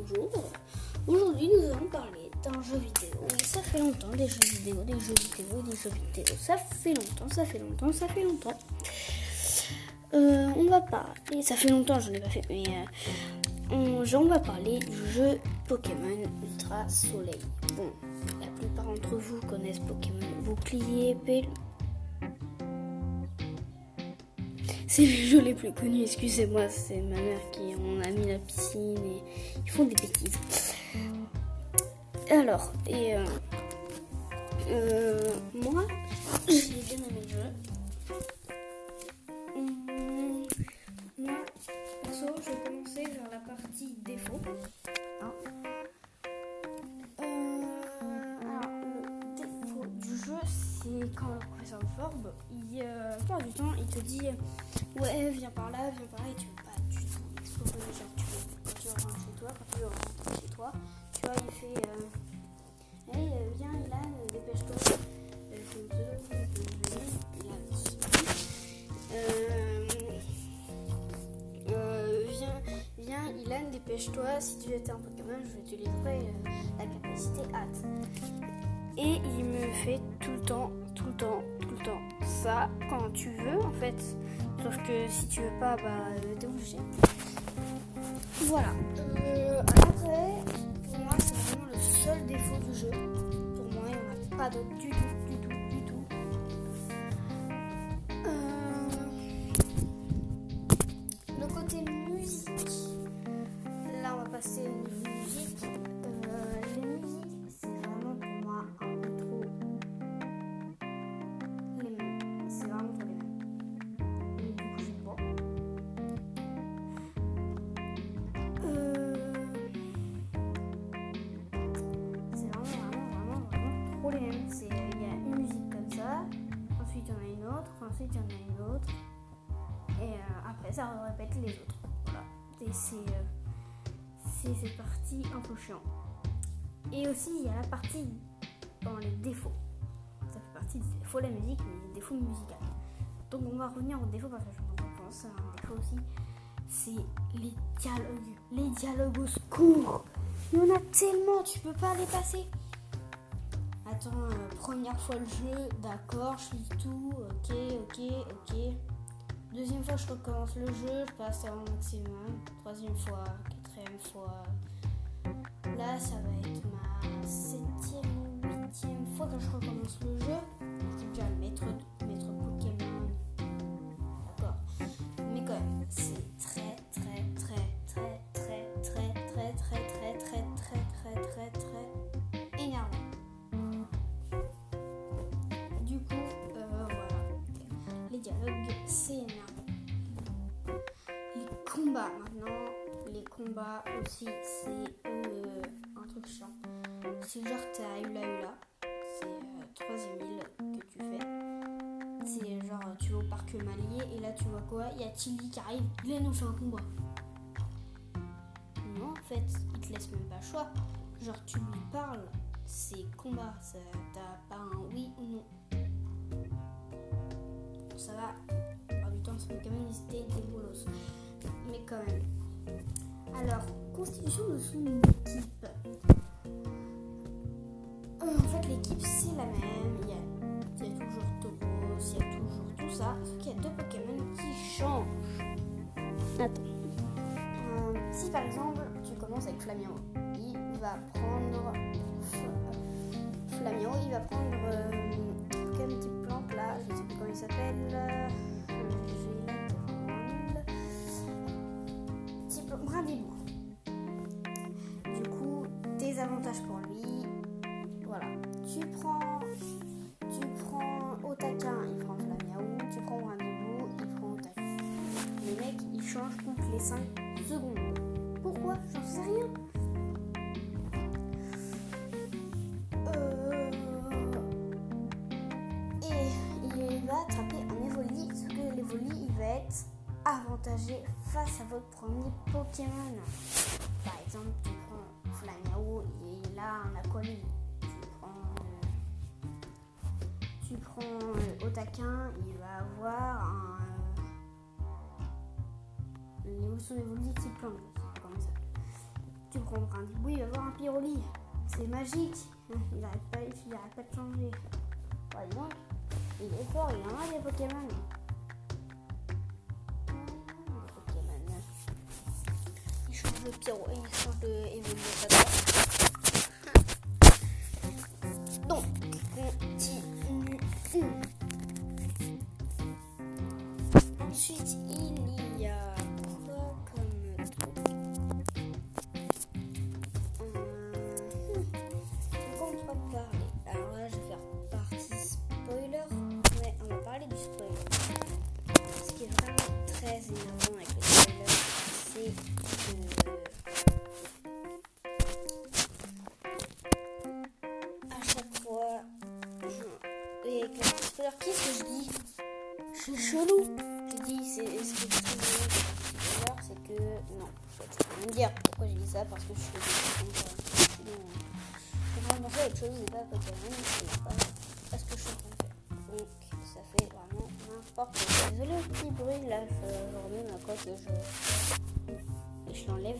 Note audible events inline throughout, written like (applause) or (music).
bonjour. Aujourd'hui, nous allons parler d'un jeu vidéo. Et ça fait longtemps, des jeux vidéo, des jeux vidéo, des jeux vidéo. Ça fait longtemps, ça fait longtemps, ça fait longtemps. Euh, on va parler, ça fait longtemps, je n'en ai pas fait, mais euh, on, on va parler du jeu Pokémon Ultra Soleil. Bon, la plupart d'entre vous connaissent Pokémon Bouclier, C'est le jeu les plus connus, excusez-moi, c'est ma mère qui en a mis la piscine et ils font des bêtises. Alors, et euh, euh, moi, bien le jeu. Hum, moi, perso, je vais commencer vers la partie défaut. Il, euh, plupart du temps, il te dit Ouais, viens par là, viens par là, et tu veux pas du tout explorer. Tu veux, tu chez toi, tu veux rentrer chez toi, tu vois, il fait euh, Hey, euh, viens, Ilan, dépêche-toi. Euh. Ilan, euh, euh, dépêche-toi. Si tu étais un Pokémon, je vais te livrer euh, la capacité hâte. Et il me fait fait. Sauf que si tu veux pas, bah euh, t'es obligé. Voilà. Euh, après, pour moi, c'est vraiment le seul défaut du jeu. Pour moi, il n'y en a pas d'autre du tout, c'est euh, cette partie un peu chiant. Et aussi il y a la partie dans les défauts. Ça fait partie des défauts la musique, mais des défauts musicaux. Donc on va revenir aux défauts parce que je pense à un défaut aussi. C'est les dialogues. Les dialogues au secours. Il y en a tellement, tu peux pas les passer. Attends, euh, première fois le jeu, d'accord, je lis tout, ok, ok, ok. Deuxième fois, je recommence le jeu, je passe à mon maximum. Troisième fois, quatrième fois. Là, ça va être ma septième huitième fois que je recommence le jeu. C'est déjà le maître, Pokémon. D'accord. Mais quand même, c'est très, aussi, c'est euh, un truc chiant. C'est genre t'es à Hula Hula, c'est euh, troisième île que tu fais. C'est genre tu vas au parc Malier et là tu vois quoi? Il y a Tilly qui arrive, viens nous fait un combat. Non en fait, il te laisse même pas choix. Genre tu lui parles, c'est combat, ça- t'as pas un oui ou non. Ça va, plupart du temps c'est quand même des bolos. Mais quand même. Alors, constitution de son équipe. En fait, l'équipe c'est la même. Il y a, il y a toujours Tauros, il y a toujours tout ça. Sauf qu'il y a deux Pokémon qui changent. Attends. Euh, si par exemple tu commences avec Flamio, il va prendre. Flamio, il va prendre. Euh, quelle petite plante là Je ne sais plus comment il s'appelle. Du coup, des avantages pour lui. Voilà. Tu prends. Tu prends Otakin, il prend Flamiaou. Tu prends Brindilou, il prend Otakin. Le mec, il change toutes les 5 secondes. Votre premier Pokémon. Par exemple, tu prends Flamiaou, il a un Aqualine. Tu prends, euh, tu prends euh, il va avoir un. euh, L'évolution type plante, je sais pas comment ça. Tu prends un bout, il va avoir un pyroli. C'est magique. Il n'arrête pas, arrête pas de changer. Par exemple, il est fort, il en a des. Pokémon. chụp chỗ sau rồi em về một Désolé le petit bruit là, je, remets ma coque et je, je l'enlève.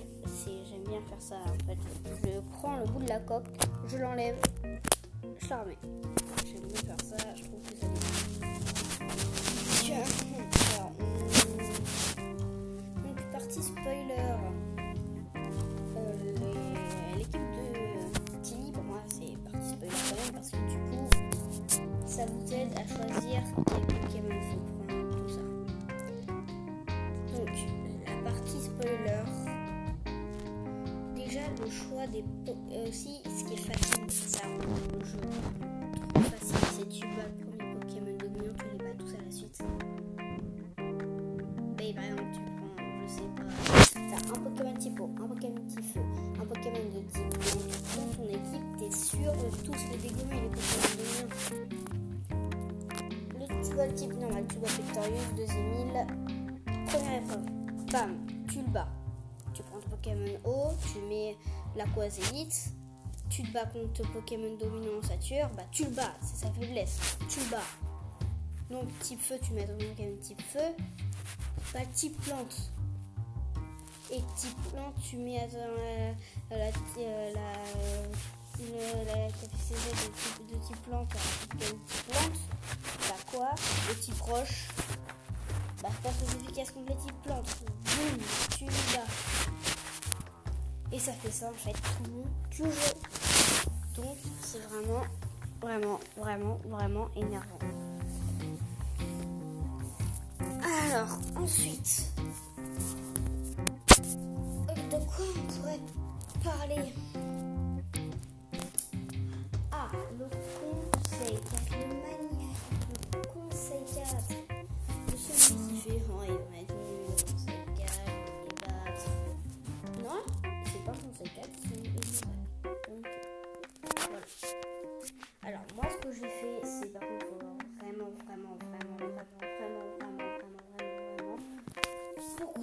J'aime bien faire ça en fait. Je prends le bout de la coque, je l'enlève, je la remets. J'aime bien faire ça, je trouve que ça Tiens, donc partie spoiler. Euh, L'équipe de Tilly, pour moi, c'est partie spoiler quand même parce que du coup, ça vous aide à choisir choix des. euh, aussi, ce qui est facile, ça rend le jeu trop facile. C'est tu bats premier Pokémon dominant, tu les bats tous à la suite. Et par exemple, tu prends, je sais pas, t'as un Pokémon type eau, un Pokémon type feu, un Pokémon de type dans ton équipe, t'es sûr de tous les dégommer, les Pokémon dominants. Le, tu vois le type normal, tu vois Victorious, deuxième île, première épreuve, bam, tu le bats. Tu prends ton Pokémon eau, tu mets l'Aquazélite, tu te bats contre Pokémon dominant Sature, bah tu le bats, c'est sa faiblesse, tu le bats. Donc type feu, tu mets ton Pokémon type feu, bah type plante. Et type plante, tu mets dans la, la, la, la, le- la capacité de type, de type plante à type plante, bah quoi? Le type roche, bah pas très efficace contre les types plantes. Boum, tu le bats. Et ça fait ça en fait tout le jeu. Donc c'est vraiment, vraiment, vraiment, vraiment énervant. Alors, ensuite, euh, de quoi on pourrait parler?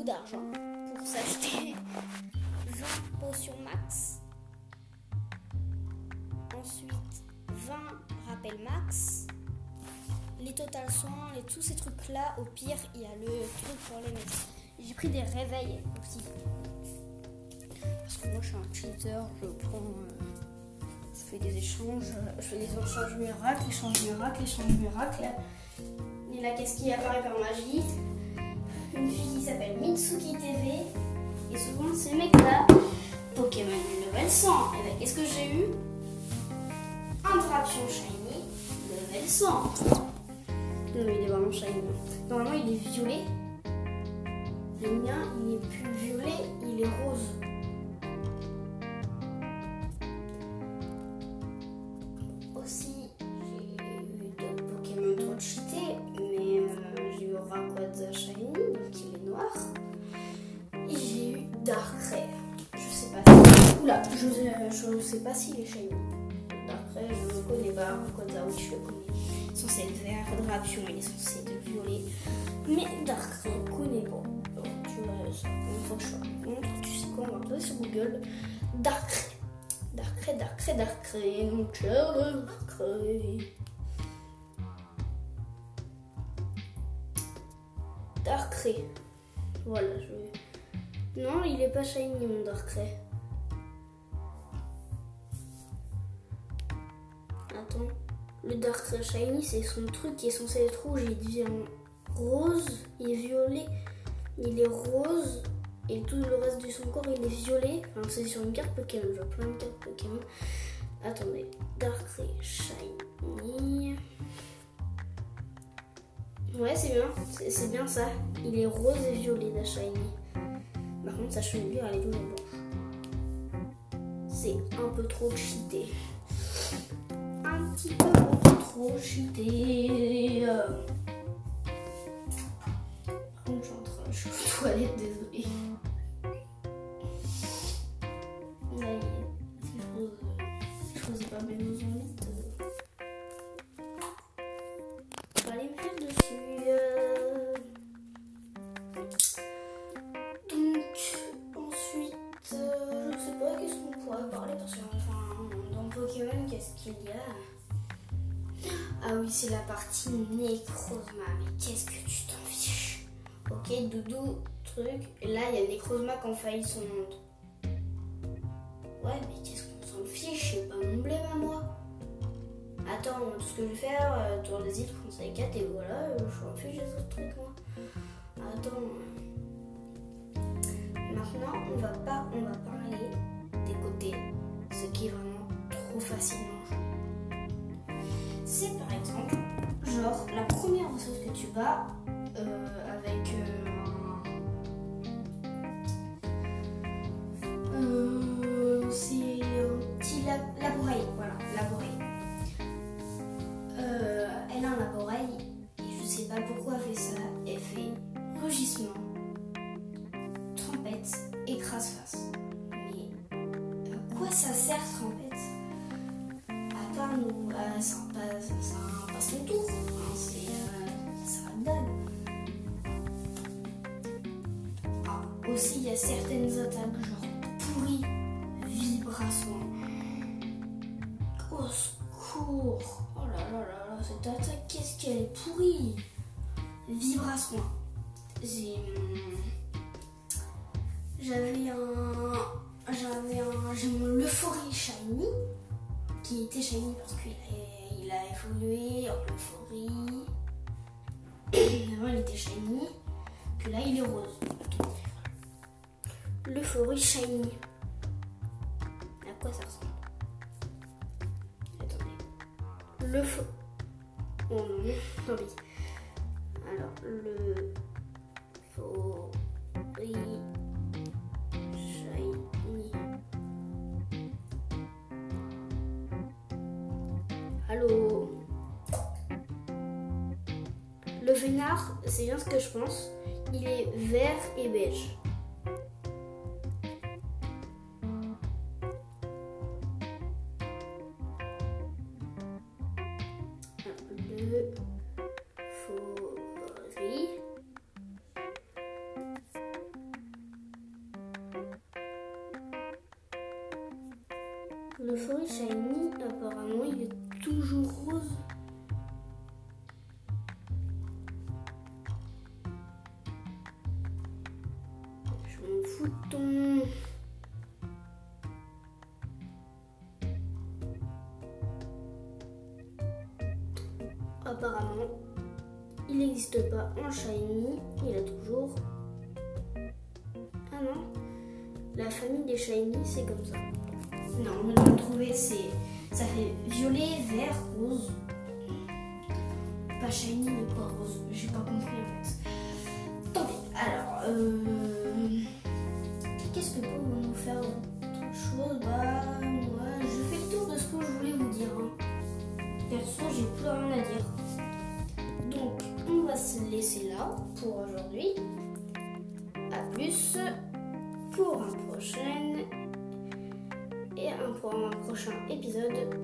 D'argent pour s'acheter 20 potions max. Ensuite, 20 rappels max. Les total soins et tous ces trucs-là, au pire, il y a le truc pour les mettre. J'ai pris des réveils aussi. Parce que moi, je suis un cheater, je prends. euh, je fais des échanges, je fais des échanges miracles, échanges miracles, échanges miracles. Et là, qu'est-ce qui apparaît par magie? Une fille qui s'appelle Mitsuki TV. Et souvent, ces mecs-là, Pokémon level 100. Et ben, qu'est-ce que j'ai eu? Un Drapion Shiny level 100. Non, mais il est vraiment shiny. Normalement, il est violet. Le mien, il est plus violet, il est rose. sais pas s'il est shiny. nous. Après, je ne connais pas hein, Dark je le connais. Censé être vert, Drapion, il est censé être violet. Mais Dark Ray, je connais pas. Tu tu sais quoi, on va trouver sur Google Dark Ray. Dark Ray, Dark Ray, Dark Ray, mon Dark Voilà, je vais. Non, il est pas shiny mon Darkrai. Le Darkrai Shiny, c'est son truc qui est censé être rouge, il devient rose, il est violet, il est rose, et tout le reste de son corps, il est violet. Enfin, c'est sur une carte Pokémon, je vois plein de cartes Pokémon. Attendez, Darkrai Shiny. Ouais, c'est bien, c'est bien ça. Il est rose et violet, la Shiny. Par contre, sa chevelure, elle est blanche. C'est un peu trop cheaté. Un petit peu beaucoup trop cheaté. Par contre, je suis en train de aux toilettes, désolé. Truc. Et là, il y a Necrozma qui failli son monde. Ouais, mais qu'est-ce qu'on s'en fiche? C'est pas mon blême à moi. Attends, tout ce que je vais faire, euh, tour des îles, conseil 4 et voilà, euh, je m'en fiche des autres trucs, moi. Attends. Maintenant, on va pas, on va parler des côtés, ce qui est vraiment trop joué. C'est par exemple, genre, la première ressource que tu bats euh, avec Euphorie Shiny, qui était Shiny parce qu'il a, évolué en Euphorie. Avant, il était Shiny, que là, il est rose. L'Euphorie Shiny. À quoi ça ressemble? Attendez. Le faux. Oh non, tant pis. Alors, le faux. Allô Le vénard, c'est bien ce que je pense. Il est vert et beige. le forêt. Le forêt shiny, apparemment, il est toujours rose. Perso, j'ai plus rien à dire. Donc, on va se laisser là pour aujourd'hui. A plus pour un prochain et un pour un prochain épisode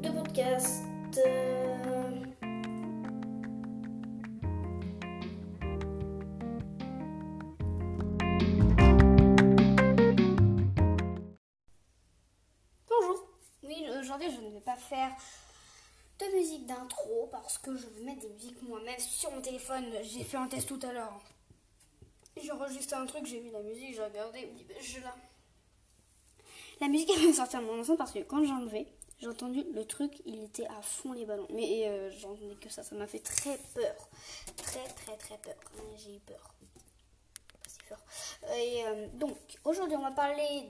de podcast. Bonjour. Oui, aujourd'hui je ne vais pas faire d'intro parce que je vais mettre des musiques moi-même sur mon téléphone. J'ai fait un test tout à l'heure. J'ai enregistré un truc, j'ai vu la musique, j'ai regardé, ben, je là. La musique elle me sortir de mon ensemble parce que quand j'ai enlevé, j'ai entendu le truc, il était à fond les ballons. Mais euh, j'entendais que ça, ça m'a fait très peur. Très, très, très peur. J'ai eu peur. Pas si. Et euh, donc, aujourd'hui, on va parler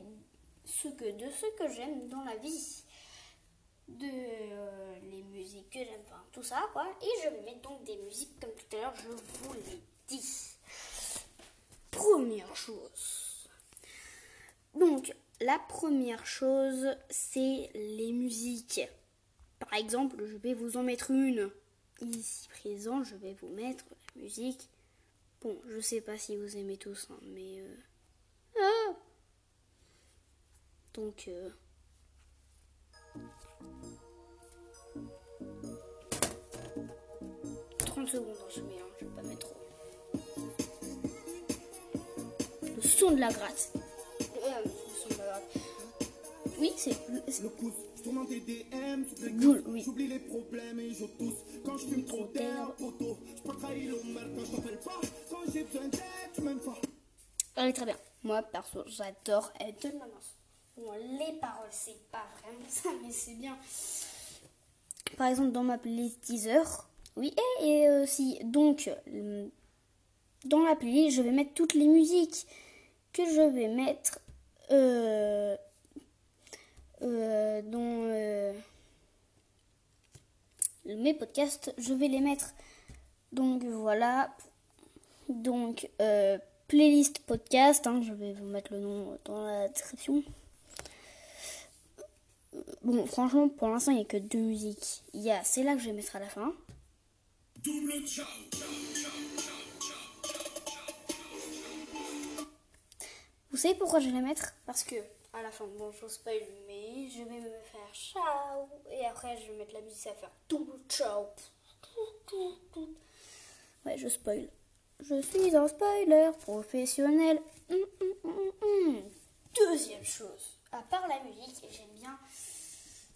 ce que, de ce que j'aime dans la vie. De euh, les musiques que j'aime, tout ça, quoi. Et je mettre donc des musiques, comme tout à l'heure, je vous l'ai dit. Première chose. Donc, la première chose, c'est les musiques. Par exemple, je vais vous en mettre une. Ici présent, je vais vous mettre la musique. Bon, je sais pas si vous aimez tous, hein, mais... Euh, ah Donc... Euh... 30 secondes, je mets, hein, je vais pas mettre trop. Le son de la gratte. Euh, oui, c'est le pouce. Tournant des DM, oui. J'oublie les problèmes et je tousse. Quand je fume trop d'air, poteau. Je peux trahir le mal quand je t'appelle pas. Quand j'ai besoin d'aide, tu m'aimes pas. Allez, très bien. Moi, perso, j'adore Elle de Manos. Bon, les paroles, c'est pas vraiment ça, mais c'est bien. Par exemple, dans ma playlist teaser, oui, et, aussi, donc, dans la playlist, je vais mettre toutes les musiques que je vais mettre euh, euh, euh, mes podcasts, je vais les mettre. Donc voilà. Donc euh, playlist podcast, hein, je vais vous mettre le nom dans la description. Bon, franchement, pour l'instant, il n'y a que deux musiques. Il y a celle-là que je vais mettre à la fin. Vous savez pourquoi je vais la mettre? Parce que à la fin, bon, je spoil, mais je vais me faire ciao. Et après, je vais mettre la musique, va faire tout ciao. Ouais, je spoil. Je suis un spoiler professionnel. Hum, hum, hum, Deuxième chose, à part la musique, j'aime bien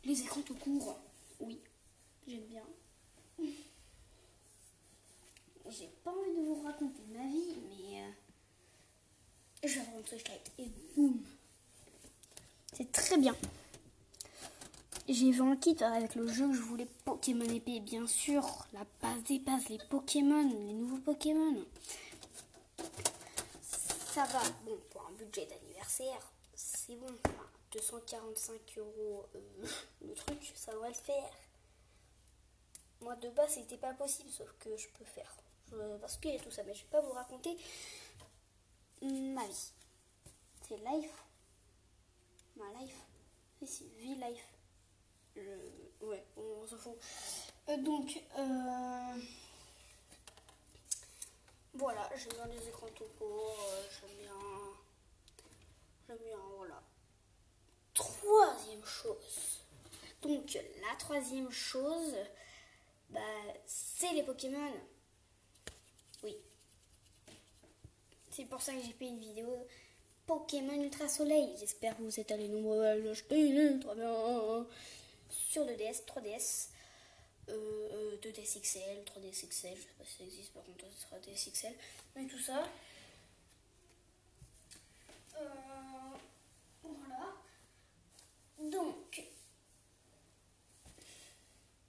les écrans tout court. Oui, j'aime bien. J'ai pas envie de vous raconter ma vie, mais euh, je vais rentrer et boum. C'est très bien. J'ai vu un kit avec le jeu que je voulais Pokémon épée, bien sûr. La des bases, les Pokémon, les nouveaux Pokémon. Ça va, bon, pour un budget d'anniversaire, c'est bon. 245 euros euh, le truc, ça va le faire. Moi de base, c'était pas possible, sauf que je peux faire. Parce qu'il y a tout ça, mais je vais pas vous raconter ma vie. C'est life ma life. Ici, V-Life. Ouais, on s'en fout. Euh, donc, euh... voilà, j'aime bien les écrans tout court, euh, j'aime bien. J'aime bien, voilà. Troisième chose. Donc, la troisième chose, bah, c'est les Pokémon. Oui. C'est pour ça que j'ai fait une vidéo Pokémon Ultra Soleil. J'espère que vous êtes allés nombreux à l'acheter. Très bien. Sur le DS, 3DS. Euh, 2DS XL, 3DS XL, je sais pas si ça existe, par contre, ce sera DS XL. Mais tout ça. Euh, voilà. Donc.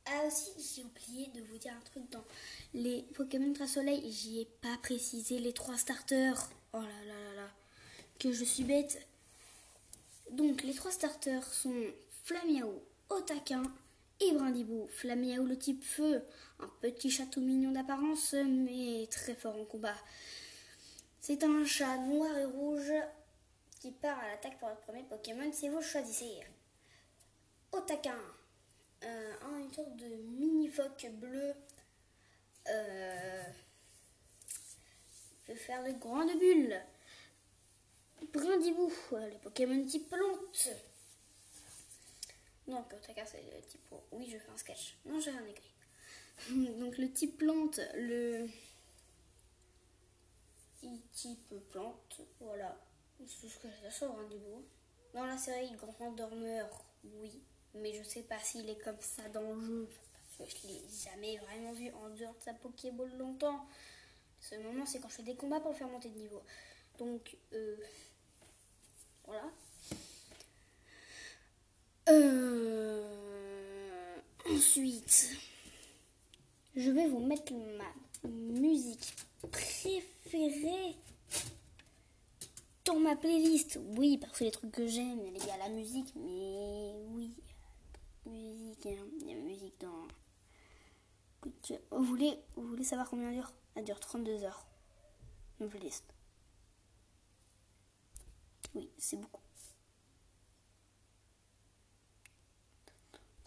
Ah aussi, j'ai oublié de vous dire un truc dans les Pokémon Ultra Soleil, j'y ai pas précisé les trois starters. Oh là là là là que je suis bête. Donc les trois starters sont Flamiao, Otaquin et Brindibou. Flamiao le type feu, un petit château mignon d'apparence mais très fort en combat. C'est un chat noir et rouge qui part à l'attaque pour le premier Pokémon si vous choisissez. Otaquin, euh, une sorte de mini phoque bleu. Euh, peut faire de grandes bulles. Brindibou, les Pokémon type plante. Donc, cas c'est le type. Oui, je fais un sketch. Non, j'ai rien écrit. (laughs) Donc, le type plante, le. type plante, voilà. C'est tout ce que j'ai Brindibou. Dans la série Grand Dormeur, oui. Mais je sais pas s'il est comme ça dans le jeu. Parce que je l'ai jamais vraiment vu en dehors de sa Pokéball longtemps. Ce moment, c'est quand je fais des combats pour faire monter de niveau. Donc, euh, voilà. Euh, Ensuite, je vais vous mettre ma musique préférée dans ma playlist. Oui, parce que les trucs que j'aime, il y a la musique, mais oui, musique, hein. il y a musique dans. Vous voulez, vous voulez savoir combien elle dure? Elle dure 32 heures. Une playlist. Oui, c'est beaucoup.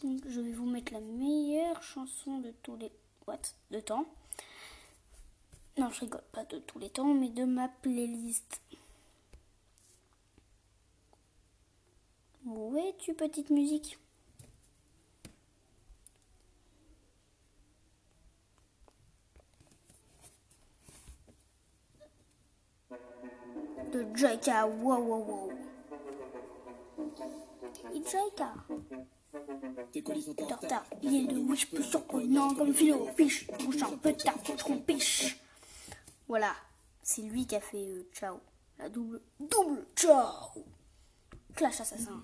Donc, je vais vous mettre la meilleure chanson de tous les what? De temps. Non, je rigole pas de tous les temps, mais de ma playlist. Où es-tu, petite musique? De Jaika, wow wow wow. Et Jaika Tes sont en retard. Il est de wish plus surprenant comme philo fiche, bouche un peu tard, trompiche. Voilà, c'est lui qui a fait euh, Ciao, la double, double Ciao. Clash Assassin.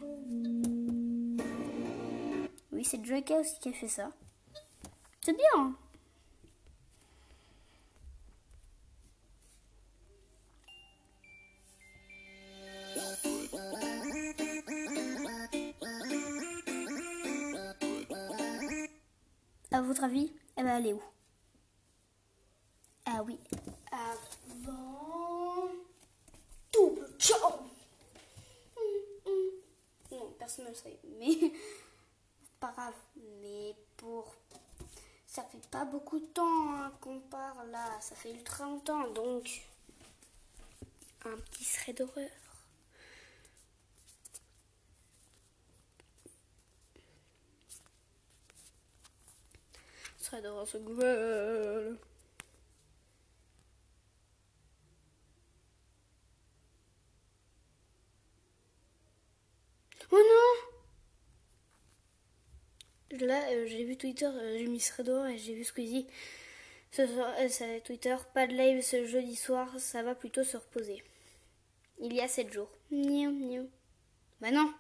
Oui, c'est Drake aussi qui a fait ça. C'est bien. hein. À votre avis, elle va aller où? Ah oui, avant double hum. Non, personne ne le sait, mais (laughs) pas grave. Mais pour ça fait pas beaucoup de temps hein, qu'on parle là, ça fait ultra longtemps, donc un petit thread d'horreur. Thread d'horreur se gueule. Oh non Là, euh, j'ai vu Twitter, j'ai mis Threador et j'ai vu Squeezie. Ce soir, euh, Twitter, pas de live ce jeudi soir, ça va plutôt se reposer. Il y a 7 jours. Niou, niou. Bah non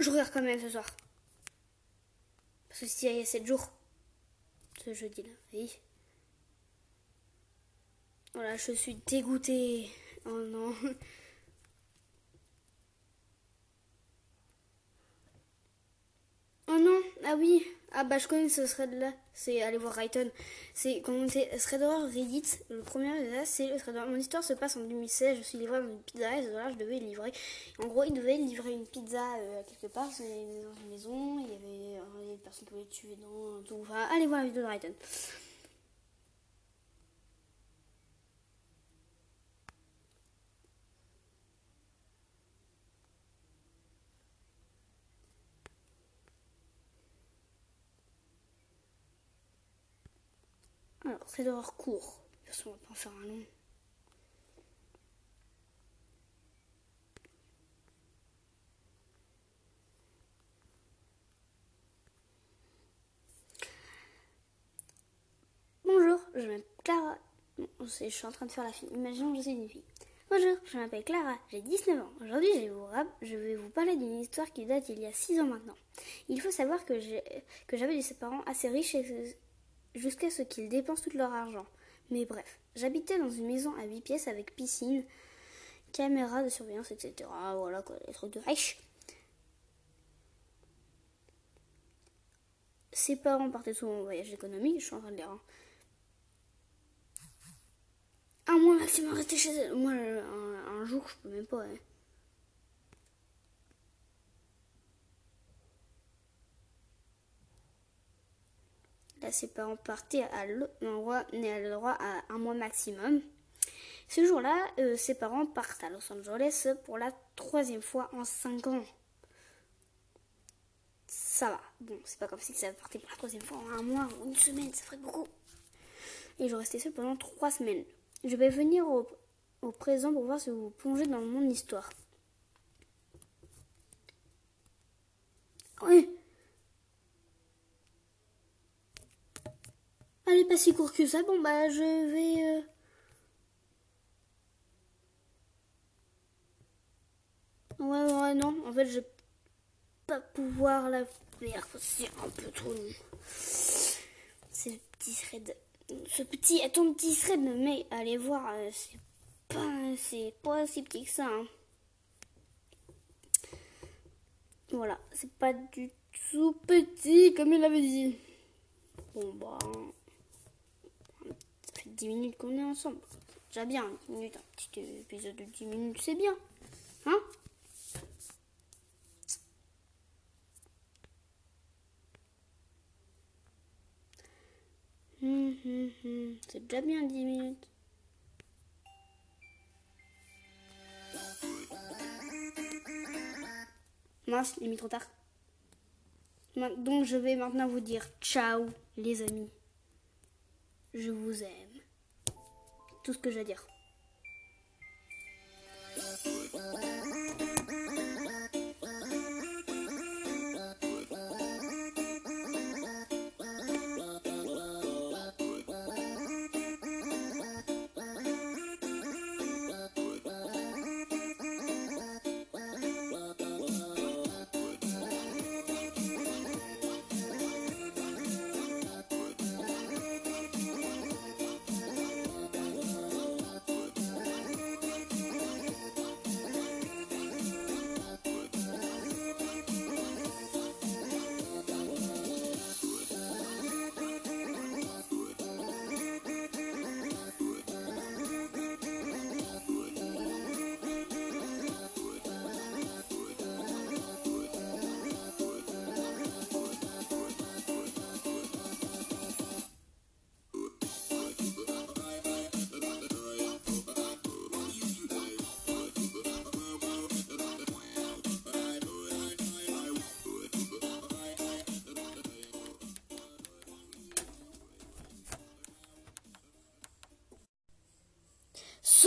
Je regarde quand même ce soir. Parce s'il y a 7 jours, ce jeudi-là, oui. Voilà, je suis dégoûtée. Oh non. (laughs) Oh non, ah oui, ah bah je connais ce thread là, c'est aller voir Rayton. C'est c'est thread Reddit, le premier là, c'est le thread. Mon histoire se passe en 2016, je suis livré dans une pizza et ce jour-là je devais livrer. En gros, il devait livrer une pizza euh, quelque part, dans une maison, il y avait des personnes qui pouvaient tuer dans tout. Enfin, allez voir la vidéo de Rayton. Alors, c'est d'horreur court. De toute façon, on va pas en faire un long. Bonjour, je m'appelle Clara. Je suis en train de faire la fille. Imaginons que je suis une fille. Bonjour, je m'appelle Clara, j'ai 19 ans. Aujourd'hui, je vais vous, parler d'une histoire qui date il y a 6 ans maintenant. Il faut savoir que j'avais des parents assez riches et jusqu'à ce qu'ils dépensent tout leur argent. Mais bref, j'habitais dans une maison à 8 pièces avec piscine, caméra de surveillance, etc. Voilà quoi, les trucs de riches. Ses parents partaient souvent en voyage économique, je suis en train de lire. hein. Un mois maximum rester chez eux. Moi, un, un jour, je peux même pas. hein. Ses parents partaient à l'endroit, à un mois maximum. Ce jour-là, euh, ses parents partent à Los Angeles pour la troisième fois en cinq ans. Ça va. Bon, c'est pas comme si ça partait pour la troisième fois en un mois ou une semaine, ça ferait beaucoup. Et je restais seule pendant trois semaines. Je vais venir au, au présent pour voir si vous plongez dans mon histoire. Oui. Elle est pas si courte que ça. Bon, bah, je vais. euh, Ouais, ouais, non. En fait, je. pas pouvoir la faire. C'est un peu trop. C'est le petit thread. Ce petit, attends, petit thread, mais allez voir, euh, c'est pas, pas si petit que ça. hein. Voilà, c'est pas du tout petit comme il avait dit. Bon bah, fait 10 minutes qu'on est ensemble. C'est déjà bien, 10 minutes, un petit épisode de 10 minutes, c'est bien. Hein? Hum, hum, hum. C'est déjà bien 10 minutes. Mince, il est mis trop tard. Donc je vais maintenant vous dire ciao les amis. Je vous aime. Tout ce que j'ai à dire.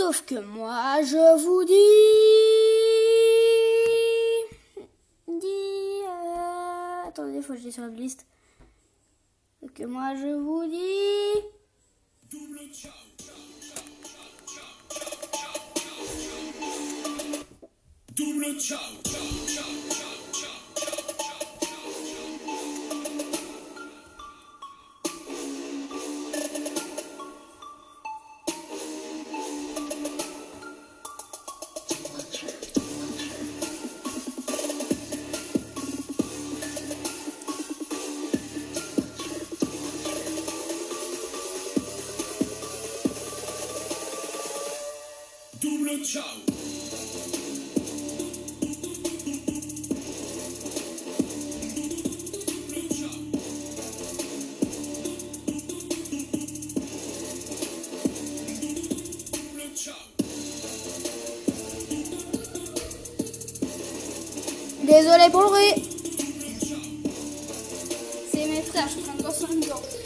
Sauf que moi, je vous dis... dis euh, Attendez, faut que je sur la liste. Que moi, je vous dis... Double. Ciao. Désolé pour le bruit. C'est mes frères, je suis en train de